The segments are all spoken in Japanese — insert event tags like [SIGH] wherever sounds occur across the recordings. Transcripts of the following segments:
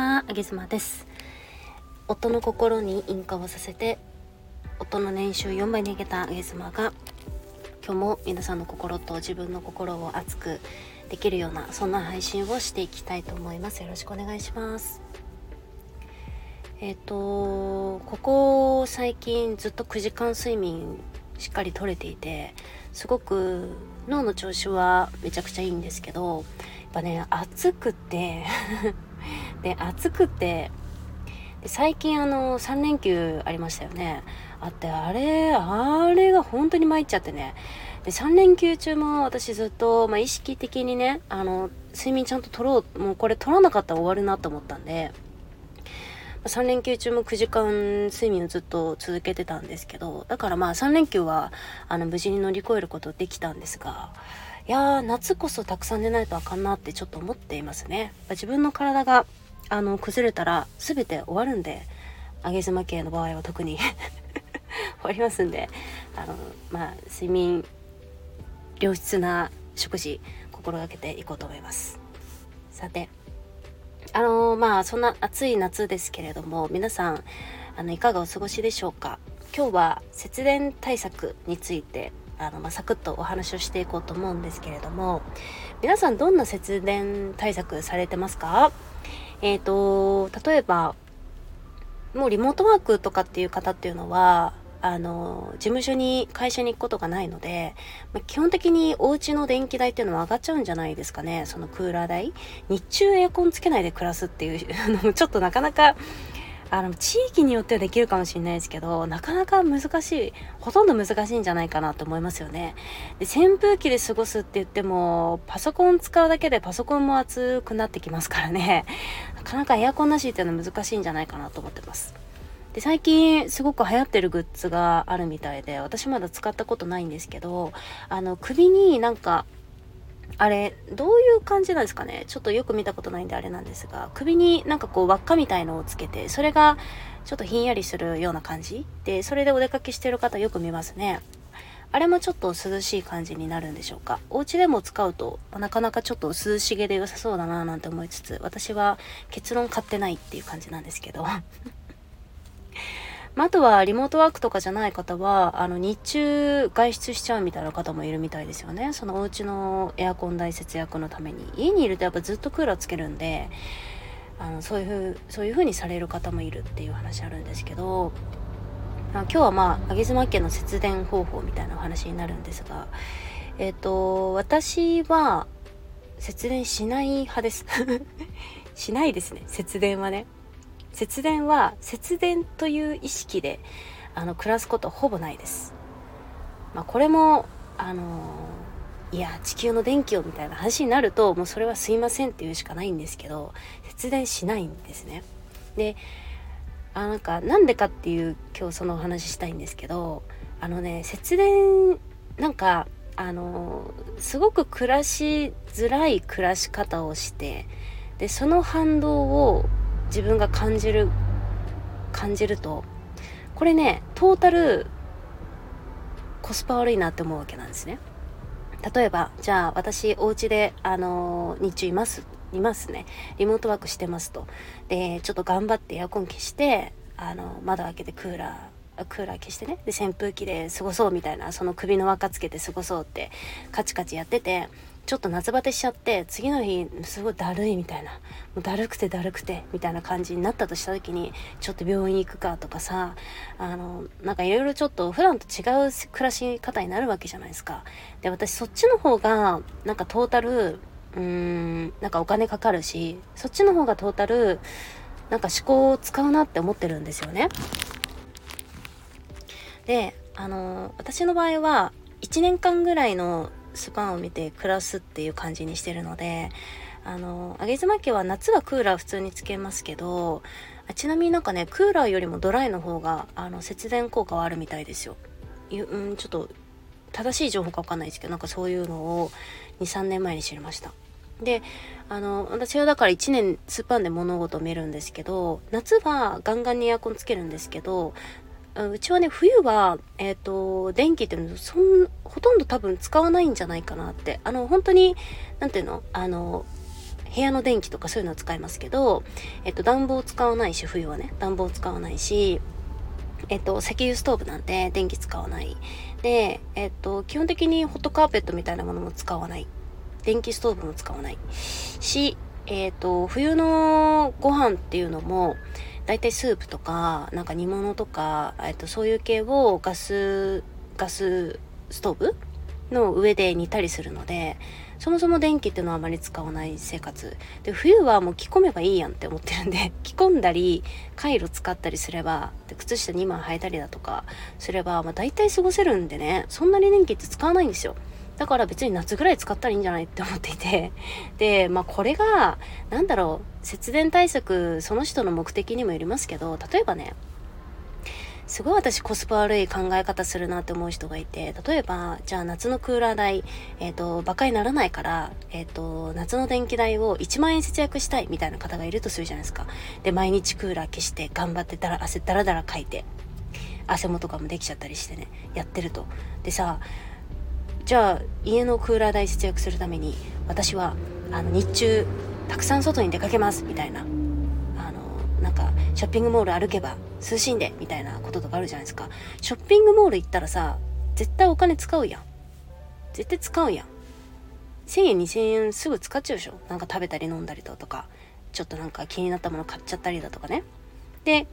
は、あげずまです。夫の心に引火をさせて夫の年収4倍に上げたあげずまが今日も皆さんの心と自分の心を熱くできるようなそんな配信をしていきたいと思います。よろしくお願いします。えっ、ー、とここ最近ずっと9時間睡眠しっかり取れていてすごく脳の調子はめちゃくちゃいいんですけどやっぱね暑くて [LAUGHS] で暑くて最近あの3連休ありましたよね。あってあれあれが本当に参っちゃってね。で3連休中も私ずっと、まあ、意識的にねあの睡眠ちゃんと取ろうもうこれ取らなかったら終わるなと思ったんで3連休中も9時間睡眠をずっと続けてたんですけどだからまあ3連休はあの無事に乗り越えることできたんですがいやー夏こそたくさん寝ないとあかんなってちょっと思っていますね。自分の体があの崩れたら全て終わるんで上げ妻系の場合は特に [LAUGHS] 終わりますんであのまあ睡眠良質な食事心がけていこうと思います。さてあのー、まあそんな暑い夏ですけれども皆さんあのいかがお過ごしでしょうか？今日は節電対策についてあの、まあ、サクッとお話をしていこうと思うんですけれども皆さんどんな節電対策されてますか？えっ、ー、と例えばもうリモートワークとかっていう方っていうのはあの、事務所に、会社に行くことがないので、まあ、基本的にお家の電気代っていうのは上がっちゃうんじゃないですかね。そのクーラー代。日中エアコンつけないで暮らすっていう [LAUGHS] のちょっとなかなか、あの、地域によってはできるかもしれないですけど、なかなか難しい、ほとんど難しいんじゃないかなと思いますよね。で、扇風機で過ごすって言っても、パソコン使うだけでパソコンも熱くなってきますからね。[LAUGHS] なかなかエアコンなしっていうのは難しいんじゃないかなと思ってます。で最近すごく流行ってるグッズがあるみたいで私まだ使ったことないんですけどあの首になんかあれどういう感じなんですかね？ちょっとよく見たことないんであれなんですが首になんかこう輪っかみたいのをつけてそれがちょっとひんやりするような感じ？でそれでお出かけしてる方よく見ますね。あれもちょっと涼しい感じになるんでしょうか？お家でも使うとなかなかちょっと涼しげで良さそうだななんて思いつつ私は結論買ってないっていう感じなんですけど。まあ、あとはリモートワークとかじゃない方は、あの、日中外出しちゃうみたいな方もいるみたいですよね。そのお家のエアコン代節約のために。家にいるとやっぱずっとクーラーつけるんで、あの、そういうふう、そういう風にされる方もいるっていう話あるんですけど、今日はまあ、あげ妻家の節電方法みたいなお話になるんですが、えっ、ー、と、私は節電しない派です。[LAUGHS] しないですね、節電はね。節電は節電という意識であの暮らすことほぼないです。まあ、これもあのいや地球の電気をみたいな話になるともうそれはすいませんっていうしかないんですけど節電しないんですね。であなんかなんでかっていう今日そのお話ししたいんですけどあのね節電なんかあのすごく暮らしづらい暮らし方をしてでその反動を自分が感じる感じるとこれねトータルコスパ悪いなって思うわけなんですね。例えばじゃあ私お家であのー、日中いますいますね。リモートワークしてますと。でちょっと頑張ってエアコン消してあの窓開けてクーラークーラー消してね。で扇風機で過ごそうみたいなその首の輪っかつけて過ごそうってカチカチやっててちょっと夏バテしちゃって次の日すごいだるいみたいな。もうだるくてだるくてみたいな感じになったとした時にちょっと病院行くかとかさあのなんかいろいろちょっと普段と違う暮らし方になるわけじゃないですか。で私そっちの方がなんかトータルうーんなんかお金かかるしそっちの方がトータルなんか思考を使うなって思ってるんですよね。であの私の場合は1年間ぐらいのスパンを見て暮らすっていう感じにしてるのであの上妻家は夏はクーラー普通につけますけどあちなみになんかねクーラーよりもドライの方があの節電効果はあるみたいですよ。うんちょっと正しい情報かわかんないですけどなんかそういうのを23年前に知りました。であの私はだから1年スパンで物事を見るんですけど夏はガンガンにエアコンつけるんですけどうちはね冬は、えっ、ー、と電気っていうのそんほとんど多分使わないんじゃないかなってあの本当に何ていうの？あの部屋の電気とかそういうのは使いますけど、えっと、暖房使わないし冬はね暖房使わないしえっと、石油ストーブなんて電気使わない。で、えっと、基本的にホットカーペットみたいなものも使わない。電気ストーブも使わない。し、えっと、冬のご飯っていうのも、大体スープとか、なんか煮物とか、えっと、そういう系をガス、ガスストーブの上で煮たりするので、そもそも電気っていうのはあまり使わない生活。で冬はもう着込めばいいやんって思ってるんで [LAUGHS] 着込んだりカイロ使ったりすればで靴下2枚履いたりだとかすれば、まあ、大体過ごせるんでねそんなに電気って使わないんですよ。だから別に夏ぐらい使ったらいいんじゃないって思っていて [LAUGHS] でまあこれが何だろう節電対策その人の目的にもよりますけど例えばねすごい私コスパ悪い考え方するなって思う人がいて、例えば、じゃあ夏のクーラー代、えっ、ー、と、馬鹿にならないから、えっ、ー、と、夏の電気代を1万円節約したいみたいな方がいるとするじゃないですか。で、毎日クーラー消して頑張ってだら、汗だらだらかいて、汗もとかもできちゃったりしてね、やってると。でさ、じゃあ家のクーラー代節約するために私はあの日中たくさん外に出かけますみたいな。あのなんかショッピングモール歩けば涼しんでみたいなこととかあるじゃないですか。ショッピングモール行ったらさ絶対お金使うやん。絶対使うやん。1000円2000円すぐ使っちゃうでしょ。なんか食べたり飲んだりだとか。ちょっとなんか気になったもの買っちゃったりだとかね。で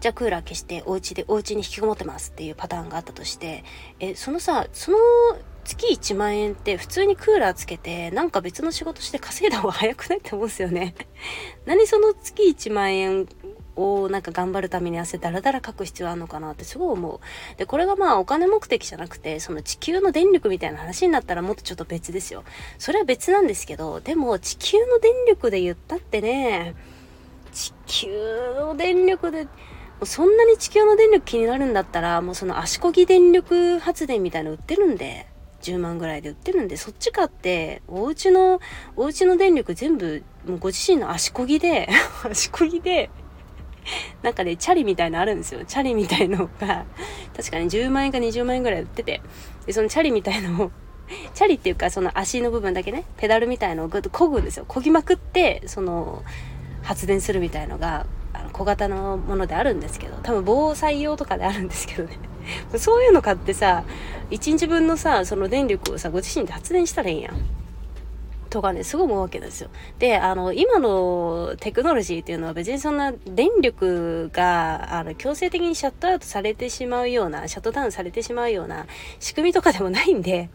じゃあクーラー消してお家でお家に引きこもってますっていうパターンがあったとしてえそのさその月1万円って普通にクーラーつけてなんか別の仕事して稼いだ方が早くないって思うんですよね。[LAUGHS] 何その月1万円をなんか頑張るために汗だらだらかく必要あるのかなってすごい思う。で、これがまあお金目的じゃなくて、その地球の電力みたいな話になったらもっとちょっと別ですよ。それは別なんですけど、でも地球の電力で言ったってね、地球の電力で、そんなに地球の電力気になるんだったら、もうその足こぎ電力発電みたいなの売ってるんで、10万ぐらいで売ってるんで、そっち買って、お家の、お家の電力全部、もうご自身の足こぎで、[LAUGHS] 足こぎで、なんかね、チャリみたいのあるんですよ。チャリみたいのが、確かに10万円か20万円ぐらい売ってて、で、そのチャリみたいのを、チャリっていうか、その足の部分だけね、ペダルみたいのをぐっと漕ぐんですよ。漕ぎまくって、その、発電するみたいのが、あの小型のものであるんですけど、多分防災用とかであるんですけどね。[LAUGHS] そういうの買ってさ、1日分のさ、その電力をさ、ご自身で発電したらいいやん。とかね、すごい思うわけですよ。で、あの、今のテクノロジーっていうのは別にそんな電力が、あの、強制的にシャットアウトされてしまうような、シャットダウンされてしまうような仕組みとかでもないんで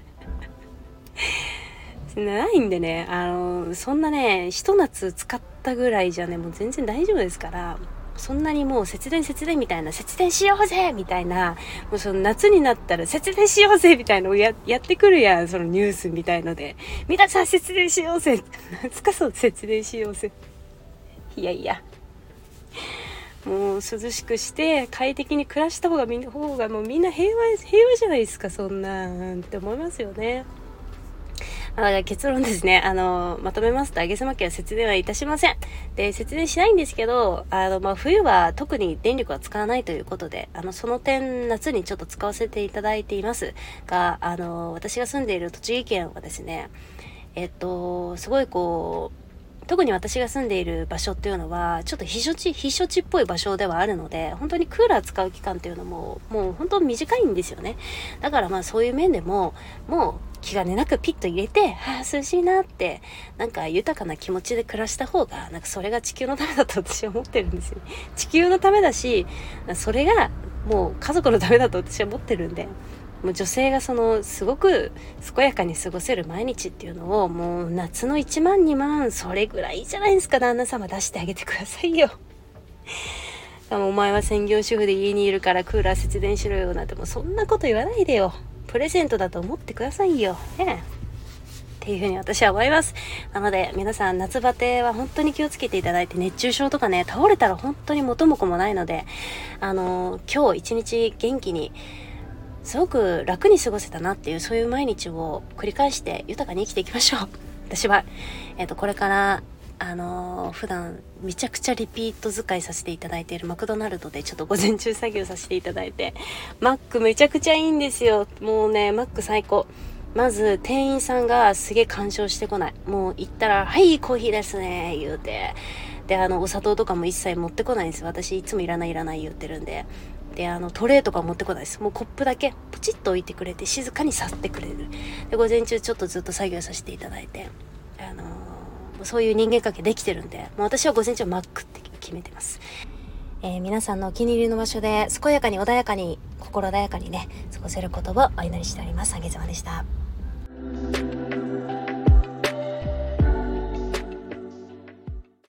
[LAUGHS] ないんでね、あの、そんなね、ひと夏使ったぐらいじゃね、もう全然大丈夫ですから、そんなにもう節電節電みたいな、節電しようぜみたいな、もうその夏になったら節電しようぜみたいなのをややってくるやん、そのニュースみたいので。皆さん節電しようぜ何すかそう、節電しようぜ。いやいや。もう涼しくして快適に暮らした方がみんな方がもうみんな平和平和じゃないですかそんなんって思いますよね。あ結論ですね。あの、まとめますと、あげさま家は節電はいたしません。で、節電しないんですけど、あの、まあ、冬は特に電力は使わないということで、あの、その点、夏にちょっと使わせていただいていますが、あの、私が住んでいる栃木県はですね、えっと、すごいこう、特に私が住んでいる場所っていうのは、ちょっと避暑地、避暑地っぽい場所ではあるので、本当にクーラー使う期間っていうのも、もう本当短いんですよね。だからまあそういう面でも、もう気兼ねなくピッと入れて、はあ、涼しいなって、なんか豊かな気持ちで暮らした方が、なんかそれが地球のためだと私は思ってるんですよ。地球のためだし、それがもう家族のためだと私は思ってるんで、もう女性がそのすごく健やかに過ごせる毎日っていうのをもう夏の1万2万それぐらいじゃないですか旦那様出してあげてくださいよ。[LAUGHS] お前は専業主婦で家にいるからクーラー節電しろよなんてもうそんなこと言わないでよ。プレゼントだと思ってくださいよ。ねっていうふうに私は思います。なので、皆さん夏バテは本当に気をつけていただいて、熱中症とかね、倒れたら本当に元も子もないので、あのー、今日一日元気に、すごく楽に過ごせたなっていうそういう毎日を繰り返して豊かに生きていきましょう。私は、えっ、ー、とこれからあのー、普段めちゃくちゃリピート使いさせていただいているマクドナルドでちょっと午前中作業させていただいてマックめちゃくちゃいいんですよ。もうねマック最高。まず店員さんがすげえ干渉してこない。もう行ったら「はいコーヒーですね」言うて。であのお砂糖とかも一切持ってこないんです私いつもいらないいらない言ってるんで。であのトレーとか持ってこないです。もうコップだけ。ポチッと置いてくれて静かに去ってくれる。で午前中ちょっとずっと作業させていただいて。あの、そういう人間関係できてるんでもう私は午前中マックって決めてます。えー、皆さんのお気に入りの場所で健やかに穏やかに心穏やかにね過ごせることをお祈りしております。あげずまでした。